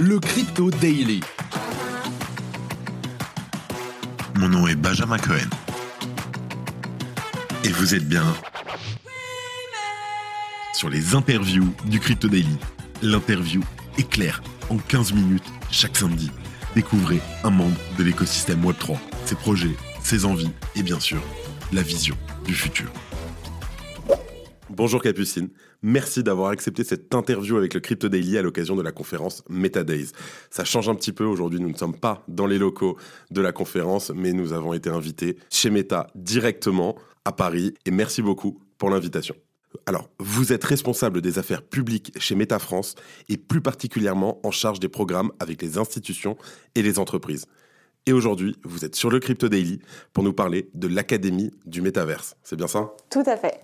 le Crypto Daily. Mon nom est Benjamin Cohen. Et vous êtes bien sur les interviews du Crypto Daily. L'interview est claire en 15 minutes chaque samedi. Découvrez un membre de l'écosystème Web3, ses projets, ses envies et bien sûr la vision du futur. Bonjour Capucine, merci d'avoir accepté cette interview avec le Crypto Daily à l'occasion de la conférence Meta Days. Ça change un petit peu, aujourd'hui nous ne sommes pas dans les locaux de la conférence, mais nous avons été invités chez Meta directement à Paris et merci beaucoup pour l'invitation. Alors, vous êtes responsable des affaires publiques chez Meta France et plus particulièrement en charge des programmes avec les institutions et les entreprises. Et aujourd'hui, vous êtes sur le Crypto Daily pour nous parler de l'Académie du Métaverse. C'est bien ça? Tout à fait.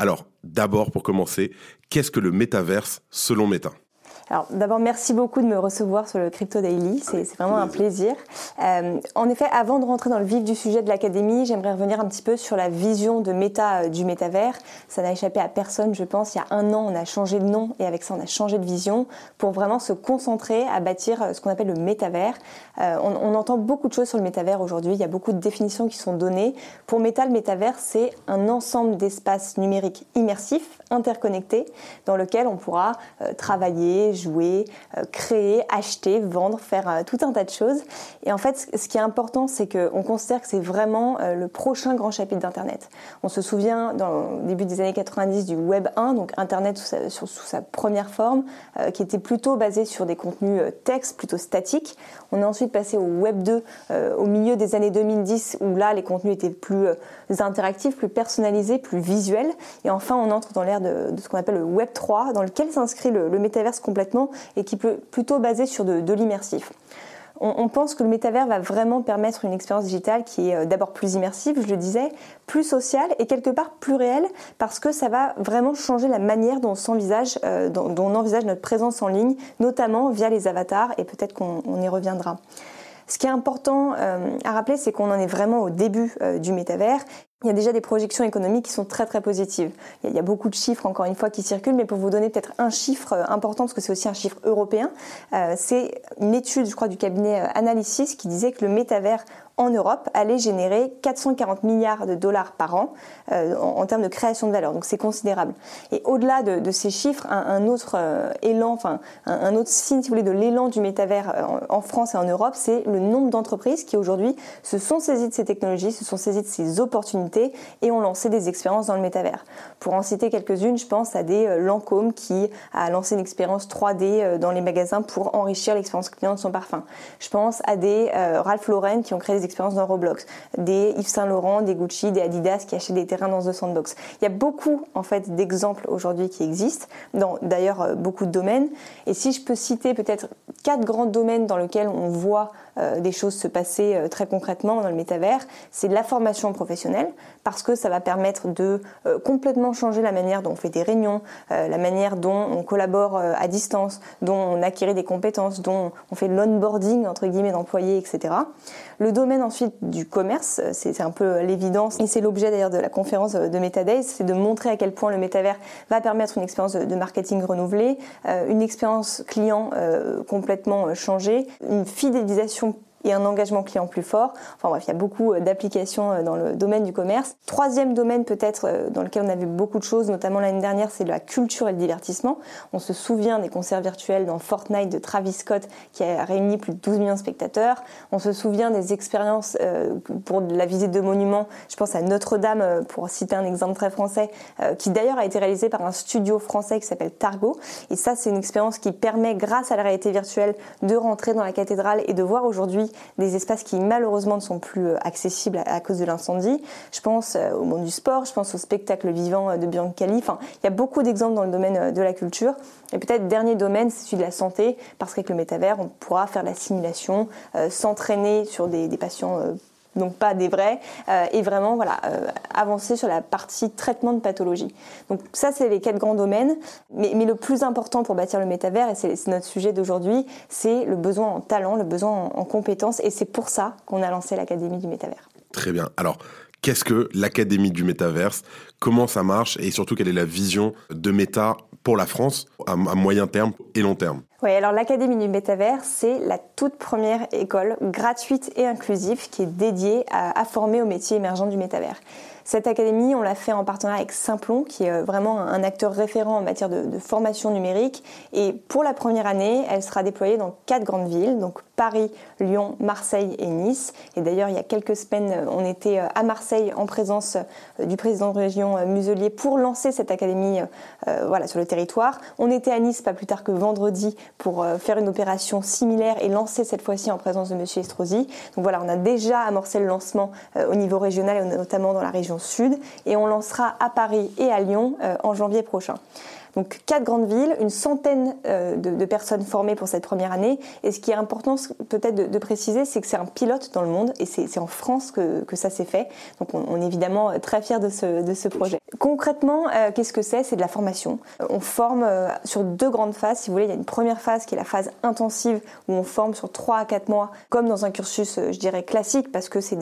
Alors, d'abord, pour commencer, qu'est-ce que le métaverse selon Meta? Alors d'abord, merci beaucoup de me recevoir sur le Crypto Daily, c'est vraiment un plaisir. Euh, en effet, avant de rentrer dans le vif du sujet de l'Académie, j'aimerais revenir un petit peu sur la vision de méta euh, du métavers. Ça n'a échappé à personne, je pense. Il y a un an, on a changé de nom et avec ça, on a changé de vision pour vraiment se concentrer à bâtir euh, ce qu'on appelle le métavers. Euh, on, on, entend beaucoup de choses sur le métavers aujourd'hui, il y a beaucoup de définitions qui sont données. Pour Meta, le métavers, c'est un ensemble d'espaces numériques immersifs, interconnectés, dans lequel on pourra travailler, jouer, euh, créer, acheter, vendre, faire euh, tout un tas de choses. Et en fait, ce qui est important, c'est qu'on considère que c'est vraiment euh, le prochain grand chapitre d'Internet. On se souvient, dans début des années 90, du Web 1, donc Internet sous sa, première forme, qui était plutôt basé sur des contenus textes, plutôt statiques. On est ensuite passé au Web 2 euh, au milieu des années 2010, où là, les contenus étaient plus interactifs, plus personnalisés, plus visuels. Et enfin, on entre dans l'ère de, de, ce qu'on appelle le Web 3, dans lequel s'inscrit le, le métaverse complètement et qui peut plutôt basé sur de, l'immersif on, pense que le métavers va vraiment permettre une expérience digitale qui est euh, d'abord plus immersive, je le disais, plus sociale et quelque part plus réelle parce que ça va vraiment changer la manière dont on euh, envisage notre présence en ligne, notamment via les avatars et peut-être qu'on y reviendra. Ce qui est important euh, à rappeler, c'est qu'on en est vraiment au début du métavers. Il y a déjà des projections économiques qui sont très très positives. Il y, a, beaucoup de chiffres encore une fois qui circulent, mais pour vous donner peut-être un chiffre euh, important, parce que c'est aussi un chiffre européen, euh, c'est une étude, je crois, du cabinet Analysis qui disait que le métavers en Europe allait générer 440 milliards de dollars par an euh, en, termes de création de valeur. Donc c'est considérable. Et au-delà de, ces chiffres, un, autre euh, élan, enfin un, autre signe, si vous voulez, de l'élan du métavers en, France et en Europe, c'est le nombre d'entreprises qui aujourd'hui se sont saisies de ces technologies, se sont saisies de ces opportunités et ont lancé des expériences dans le métavers. Pour en citer quelques-unes, je pense à des euh, Lancôme qui a lancé une expérience 3D euh, dans les magasins pour enrichir l'expérience client de son parfum. Je pense à des euh, Ralph Lauren qui ont créé des expériences dans Roblox, des Yves Saint Laurent, des Gucci, des Adidas qui achètent des terrains dans The Sandbox. Il y a beaucoup en fait d'exemples aujourd'hui qui existent dans d'ailleurs beaucoup de domaines. Et si je peux citer peut-être quatre grands domaines dans lesquels on voit des choses se passer euh, très concrètement dans le métavers, c'est la formation professionnelle parce que ça va permettre de euh, complètement changer la manière dont on fait des réunions, la manière dont on collabore à distance, dont on acquiert des compétences, dont on fait l'onboarding entre guillemets d'employés, etc. Le domaine ensuite du commerce, c'est un peu l'évidence et c'est l'objet d'ailleurs de la conférence de MetaDays, c'est de montrer à quel point le métavers va permettre une expérience de marketing renouvelée, une expérience client complètement changée, une fidélisation et un engagement client plus fort. Enfin bref, il y a beaucoup euh, d'applications euh, dans le domaine du commerce. Troisième domaine peut-être euh, dans lequel on a vu beaucoup de choses, notamment l'année dernière, c'est la culture et le divertissement. On se souvient des concerts virtuels dans Fortnite de Travis Scott qui a réuni plus de 12 millions de spectateurs. On se souvient des expériences pour la visite de monuments. Je pense à Notre-Dame, pour citer un exemple très français, qui d'ailleurs a été réalisé par un studio français qui s'appelle Targo. Et ça, c'est une expérience qui permet, grâce à la réalité virtuelle, de rentrer dans la cathédrale et de voir aujourd'hui des espaces qui malheureusement ne sont plus euh, accessibles à, cause de l'incendie. Je pense euh, au monde du sport, je pense au spectacle vivant euh, de Bianca Enfin, il y a beaucoup d'exemples dans le domaine de la culture. Et peut-être dernier domaine, c'est celui de la santé, parce qu'avec le métavers, on pourra faire la simulation, s'entraîner sur des, patients donc pas des vrais, euh, et vraiment voilà euh, avancer sur la partie traitement de pathologie. Donc ça c'est les quatre grands domaines, mais, le plus important pour bâtir le métavers, et c'est notre sujet d'aujourd'hui, c'est le besoin en talent, le besoin en, en compétences, et c'est pour ça qu'on a lancé l'Académie du métavers. Très bien. Alors, qu'est-ce que l'Académie du métaverse Comment ça marche? Et surtout, quelle est la vision de Meta pour la France à moyen terme et long terme? Oui, alors l'Académie du Métavers, c'est la toute première école gratuite et inclusive qui est dédiée à, former aux métiers émergents du métavers. Cette académie, on l'a fait en partenariat avec Simplon, qui est euh, vraiment un acteur référent en matière de, formation numérique. Et pour la première année, elle sera déployée dans quatre grandes villes, donc Paris, Lyon, Marseille et Nice. Et d'ailleurs, il y a quelques semaines, euh, on était euh, à Marseille en présence du président de région Muselier pour lancer cette académie voilà, sur le territoire. On était à Nice pas plus tard que vendredi pour faire une opération similaire et lancer cette fois-ci en présence de M. Estrosi. Donc voilà, on a déjà amorcé le lancement au niveau régional et notamment dans la région sud et on lancera à Paris et à Lyon euh, en janvier prochain. Donc quatre grandes villes, une centaine euh, de, personnes formées pour cette première année. Et ce qui est important peut-être de, préciser, c'est que c'est un pilote dans le monde et c'est en France que, ça s'est fait. Donc on, est évidemment très fiers de ce, projet. Concrètement, euh, qu'est-ce que c'est? C'est de la formation. On forme euh, sur deux grandes phases. Si vous voulez, il y a une première phase qui est la phase intensive où on forme sur 3 à 4 mois, comme dans un cursus, je dirais, classique, parce que c'est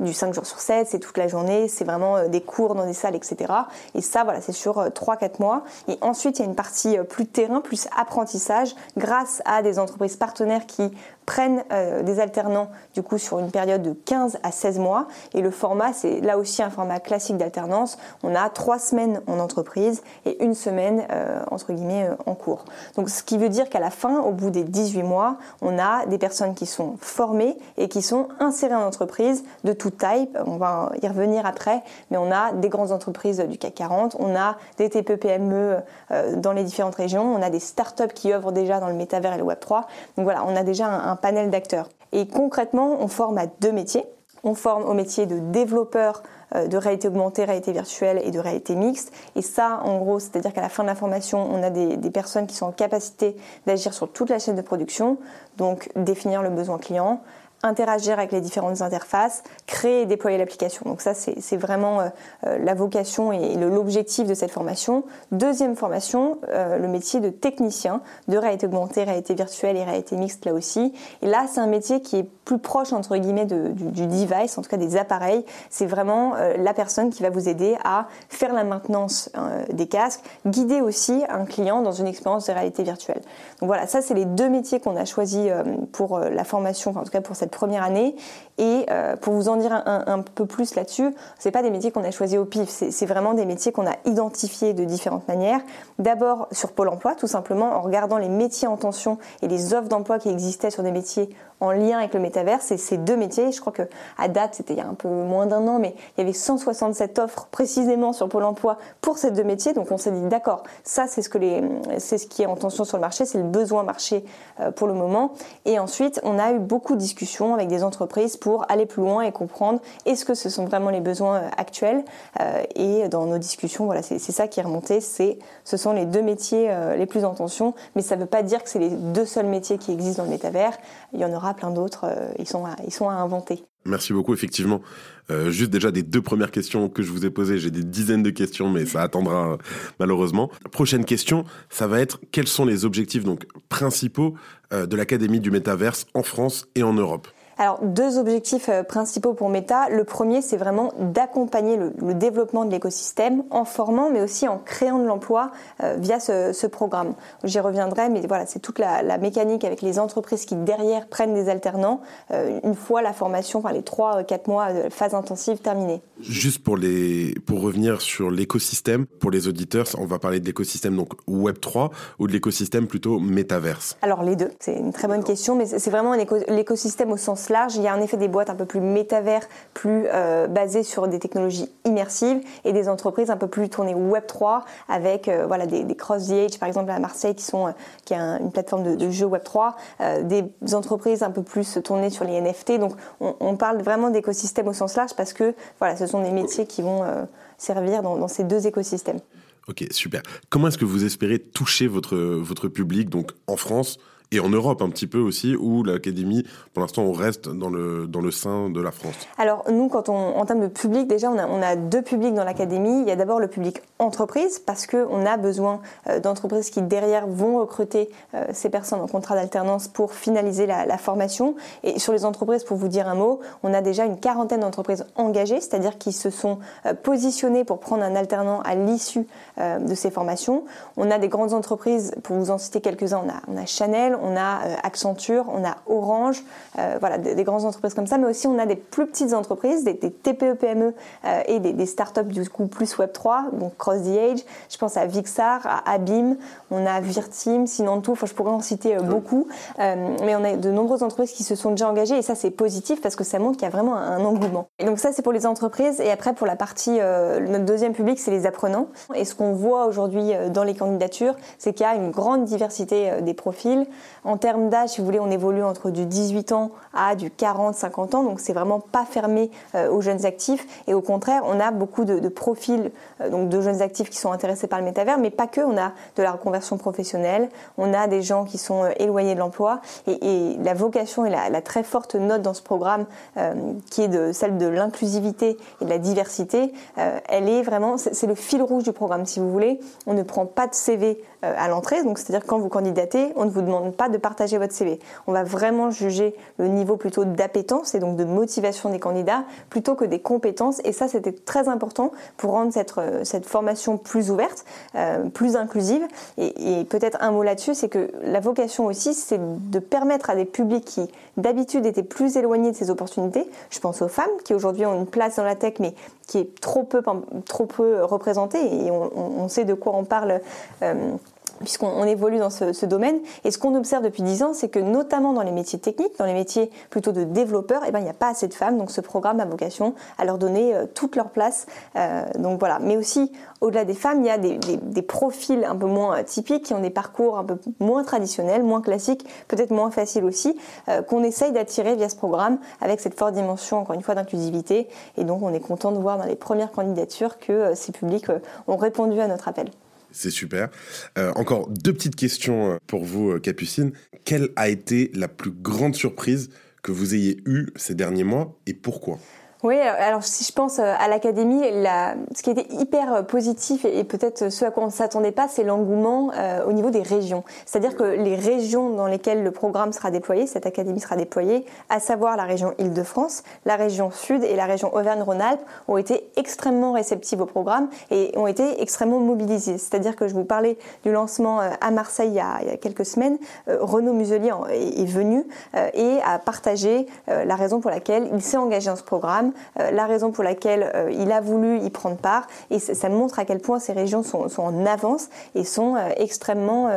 du 5 jours sur 7, c'est toute la journée, c'est vraiment des cours dans des salles, etc. Et ça, voilà, c'est sur 3-4 mois. Ensuite, il y a une partie euh, plus terrain, plus apprentissage, grâce à des entreprises partenaires qui prennent euh, des alternants du coup sur une période de 15 à 16 mois. Et le format, c'est là aussi un format classique d'alternance. On a trois semaines en entreprise et une semaine euh, entre guillemets en cours. Donc ce qui veut dire qu'à la fin, au bout des 18 mois, on a des personnes qui sont formées et qui sont insérées en entreprise de toute taille. On va y revenir après, mais on a des grandes entreprises du CAC 40, on a des TPE PME euh, dans les différentes régions. On a des startups qui œuvrent déjà dans le métavers et le Web 3. Donc voilà, on a déjà un, panel d'acteurs. Et concrètement, on forme à deux métiers. On forme au métier de développeur euh, de réalité augmentée, réalité virtuelle et de réalité mixte. Et ça, en gros, c'est-à-dire qu'à la fin de la formation, on a des, des, personnes qui sont en capacité d'agir sur toute la chaîne de production, donc définir le besoin client, interagir avec les différentes interfaces, créer et déployer l'application. Donc ça, c'est vraiment euh, euh, la vocation et l'objectif de cette formation. Deuxième formation, euh, le métier de technicien de réalité augmentée, réalité virtuelle et réalité mixte là aussi. Et là, c'est un métier qui est plus proche entre guillemets de, du, device, en tout cas des appareils. C'est vraiment la personne qui va vous aider à faire la maintenance des casques, guider aussi un client dans une expérience de réalité virtuelle. Donc voilà, ça c'est les deux métiers qu'on a choisis pour la formation, en tout cas pour cette première année. Et euh, pour vous en dire un, peu plus là-dessus, c'est pas des métiers qu'on a choisis au pif, c'est vraiment des métiers qu'on a identifiés de différentes manières. D'abord sur Pôle Emploi, tout simplement en regardant les métiers en tension et les offres d'emploi qui existaient sur des métiers en lien avec le métavers. C'est ces deux métiers. Je crois que à date, c'était il y a un peu moins d'un an, mais il y avait 167 offres précisément sur Pôle Emploi pour ces deux métiers. Donc on s'est dit d'accord, ça c'est ce que les, c'est ce qui est en tension sur le marché, c'est le besoin marché euh, pour le moment. Et ensuite, on a eu beaucoup de discussions avec des entreprises pour aller plus loin et comprendre est-ce que ce sont vraiment les besoins euh, actuels. Euh, et dans nos discussions, voilà, c'est ça qui est remonté. C'est, ce sont les deux métiers les plus en tension, mais ça ne veut pas dire que c'est les deux seuls métiers qui existent dans le métavers. Il y en aura plein d'autres. Euh, ils, sont à, inventer. Merci beaucoup, effectivement. Euh, juste déjà des deux premières questions que je vous ai posées, j'ai des dizaines de questions, mais ça attendra malheureusement. Prochaine question, ça va être quels sont les objectifs donc principaux euh, de l'Académie du Métaverse en France et en Europe? Alors, deux objectifs euh, principaux pour Meta. Le premier, c'est vraiment d'accompagner le, développement de l'écosystème en formant, mais aussi en créant de l'emploi euh, via ce, programme. J'y reviendrai, mais voilà, c'est toute la, mécanique avec les entreprises qui derrière prennent des alternants euh, une fois la formation, enfin les trois, quatre mois de phase intensive terminée. Juste pour les, pour revenir sur l'écosystème, pour les auditeurs, on va parler de l'écosystème donc Web 3 ou de l'écosystème plutôt métaverse. Alors les deux, c'est une très bonne question, mais c'est vraiment l'écosystème au sens large. Il y a en effet des boîtes un peu plus métavers, plus euh, basées sur des technologies immersives et des entreprises un peu plus tournées Web 3 avec euh, voilà des, Cross the par exemple à Marseille qui sont euh, qui une plateforme de, de jeux Web 3, des entreprises un peu plus tournées sur les NFT. Donc on, on parle vraiment d'écosystème au sens large parce que voilà ce sont des métiers qui vont servir dans, dans ces deux écosystèmes. Ok, super. Comment est-ce que vous espérez toucher votre, votre public, donc en France et en Europe un petit peu aussi, où l'académie, pour l'instant, on reste dans le, dans le sein de la France Alors nous, quand on, en termes de public, déjà, on a, on a deux publics dans l'académie. Il y a d'abord le public entreprise, parce qu'on a besoin euh, d'entreprises qui, derrière, vont recruter euh, ces personnes en contrat d'alternance pour finaliser la, formation. Et sur les entreprises, pour vous dire un mot, on a déjà une quarantaine d'entreprises engagées, c'est-à-dire qui se sont euh, positionnées pour prendre un alternant à l'issue de ces formations. On a des grandes entreprises, pour vous en citer quelques-uns, on a, on a Chanel, on a euh, Accenture, on a Orange, euh, voilà, des, grandes entreprises comme ça, mais aussi on a des plus petites entreprises, des, TPE, PME euh, et des, startups du coup plus Web3, donc Cross the Age. Je pense à Vixar, à Abim, on a Virteam, sinon tout, enfin, je pourrais en citer beaucoup, mais on a de nombreuses entreprises qui se sont déjà engagées et ça c'est positif parce que ça montre qu'il y a vraiment un, engouement. Et donc ça c'est pour les entreprises et après pour la partie, notre deuxième public c'est les apprenants. Et ce qu'on voit aujourd'hui dans les candidatures, c'est qu'il y a une grande diversité des profils. En termes d'âge, si vous voulez, on évolue entre du 18 ans à du 40-50 ans, donc c'est vraiment pas fermé euh, aux jeunes actifs. Et au contraire, on a beaucoup de, profils euh, donc de jeunes actifs qui sont intéressés par le métavers, mais pas que. On a de la reconversion professionnelle, on a des gens qui sont euh, éloignés de l'emploi. Et, la vocation et la, très forte note dans ce programme, qui est de, celle de l'inclusivité et de la diversité, elle est vraiment, c'est le fil rouge du programme, si vous voulez. On ne prend pas de CV à l'entrée, donc c'est-à-dire quand vous candidatez, on ne vous demande pas de partager votre CV. On va vraiment juger le niveau plutôt d'appétence et donc de motivation des candidats plutôt que des compétences. Et ça, c'était très important pour rendre cette, euh, cette formation plus ouverte, euh, plus inclusive. Et, peut-être un mot là-dessus, c'est que la vocation aussi, c'est de permettre à des publics qui d'habitude étaient plus éloignés de ces opportunités. Je pense aux femmes qui aujourd'hui ont une place dans la tech, mais qui est trop peu, trop peu représentée. Et on, sait de quoi on parle. Euh, puisqu'on évolue dans ce, domaine. Et ce qu'on observe depuis 10 ans, c'est que notamment dans les métiers techniques, dans les métiers plutôt de développeurs, eh ben, il n'y a pas assez de femmes. Donc ce programme a vocation à leur donner euh, toute leur place. Euh, donc voilà. Mais aussi, au-delà des femmes, il y a des, profils un peu moins euh, typiques, qui ont des parcours un peu moins traditionnels, moins classiques, peut-être moins faciles aussi, qu'on essaye d'attirer via ce programme avec cette forte dimension, encore une fois, d'inclusivité. Et donc on est content de voir dans les premières candidatures que ces publics ont répondu à notre appel. C'est super. Euh, encore deux petites questions euh, pour vous, euh, Capucine. Quelle a été la plus grande surprise que vous ayez eue ces derniers mois et pourquoi? Oui, alors si je pense euh, à l'académie, ce qui était hyper euh, positif et, peut-être ce à quoi on ne s'attendait pas, c'est l'engouement euh, au niveau des régions. C'est-à-dire que les régions dans lesquelles le programme sera déployé, cette académie sera déployée, à savoir la région Île-de-France, la région Sud et la région Auvergne-Rhône-Alpes, ont été extrêmement réceptives au programme et ont été extrêmement mobilisées. C'est-à-dire que je vous parlais du lancement à Marseille il y a, quelques semaines, Renaud Muselier est venu et a partagé la raison pour laquelle il s'est engagé dans ce programme euh, la raison pour laquelle euh, il a voulu y prendre part. Et ça montre à quel point ces régions sont, en avance et sont euh, extrêmement,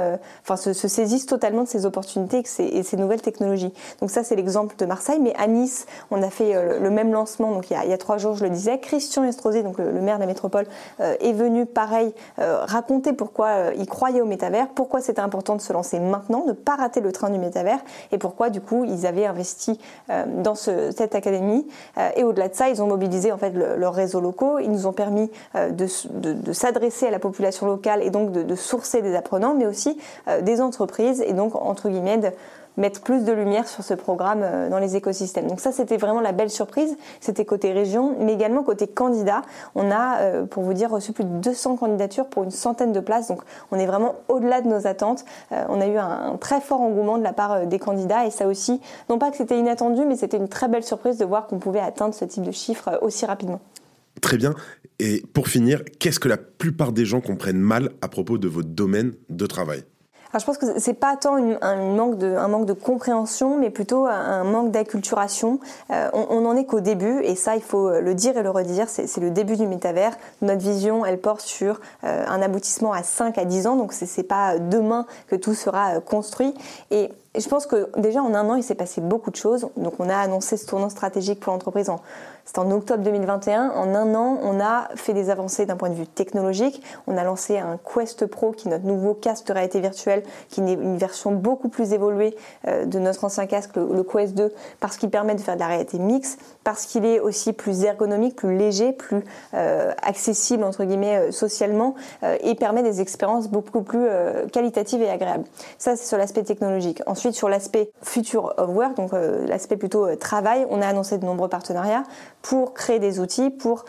enfin, se, saisissent totalement de ces opportunités et, ces, nouvelles technologies. Donc ça, c'est l'exemple de Marseille. Mais à Nice, on a fait le même lancement. Donc il y a, trois jours, je le disais, Christian Estrosi, donc le, maire de la métropole, est venu, pareil, raconter pourquoi il croyait au métavers, pourquoi c'était important de se lancer maintenant, ne pas rater le train du métavers, et pourquoi du coup ils avaient investi dans cette académie. et au-delà ça, ils ont mobilisé en fait leurs réseaux locaux. Ils nous ont permis euh, de, s'adresser à la population locale et donc de, sourcer des apprenants, mais aussi euh, des entreprises et donc entre guillemets mettre plus de lumière sur ce programme euh, dans les écosystèmes. Donc ça, c'était vraiment la belle surprise. C'était côté région, mais également côté candidat. On a, pour vous dire, reçu plus de 200 candidatures pour une centaine de places. Donc on est vraiment au-delà de nos attentes. On a eu un très fort engouement de la part des candidats et ça aussi, non pas que c'était inattendu, mais c'était une très belle surprise de voir qu'on pouvait atteindre ce type de chiffres aussi rapidement. Très bien. Et pour finir, qu'est-ce que la plupart des gens comprennent mal à propos de votre domaine de travail? Je pense que c'est pas tant un, manque de, un manque de compréhension, mais plutôt un manque d'acculturation. Euh, on, en est qu'au début, et ça, il faut le dire et le redire, c'est le début du métavers. Notre vision, elle porte sur euh, un aboutissement à 5 à 10 ans, donc c'est pas demain que tout sera euh, construit. Et je pense que déjà en un an, il s'est passé beaucoup de choses. Donc on a annoncé ce tournant stratégique pour l'entreprise en, c'était en octobre 2021. En un an, on a fait des avancées d'un point de vue technologique. On a lancé un Quest Pro, qui est notre nouveau casque de réalité virtuelle, qui est une version beaucoup plus évoluée euh, de notre ancien casque, le, Quest 2, parce qu'il permet de faire de la réalité mixte, parce qu'il est aussi plus ergonomique, plus léger, plus euh, accessible entre guillemets euh, socialement, et permet des expériences beaucoup plus qualitatives et agréables. Ça, c'est sur l'aspect technologique. Ensuite, Sur l'aspect future of work, donc l'aspect plutôt travail, on a annoncé de nombreux partenariats pour créer des outils, pour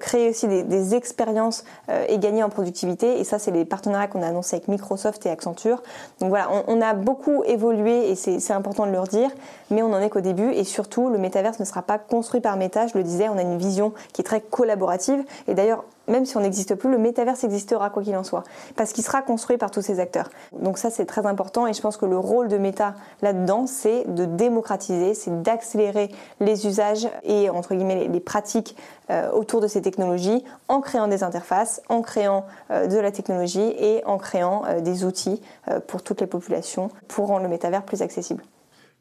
créer aussi des, expériences et gagner en productivité. Et ça, c'est les partenariats qu'on a annoncés avec Microsoft et Accenture. Donc voilà, on, on a beaucoup évolué et c'est important de le redire, mais on n'en est qu'au début. Et surtout, le métaverse ne sera pas construit par Meta. Je le disais, on a une vision qui est très collaborative. Et d'ailleurs, même si on n'existe plus, le métaverse existera quoi qu'il en soit, parce qu'il sera construit par tous ces acteurs. Donc ça, c'est très important et je pense que le rôle de Meta là-dedans, c'est de démocratiser, c'est d'accélérer les usages et, entre guillemets, les, pratiques euh, autour de ces technologies en créant des interfaces, en créant euh, de la technologie et en créant euh, des outils pour toutes les populations pour rendre le métavers plus accessible.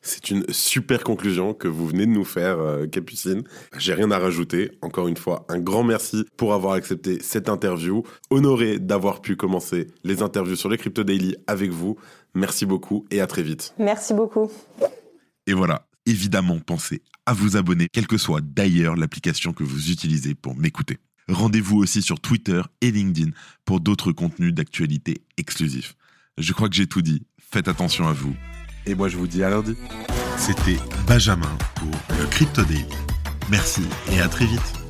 C'est une super conclusion que vous venez de nous faire, euh, Capucine. J'ai rien à rajouter. Encore une fois, un grand merci pour avoir accepté cette interview. Honoré d'avoir pu commencer les interviews sur les Crypto Daily avec vous. Merci beaucoup et à très vite. Merci beaucoup. Et voilà, évidemment, pensez à vous abonner, quelle que soit d'ailleurs l'application que vous utilisez pour m'écouter. Rendez-vous aussi sur Twitter et LinkedIn pour d'autres contenus d'actualité exclusifs. Je crois que j'ai tout dit. Faites attention à vous et moi, je vous dis à lundi. C'était Benjamin pour le Crypto Daily. Merci et à très vite.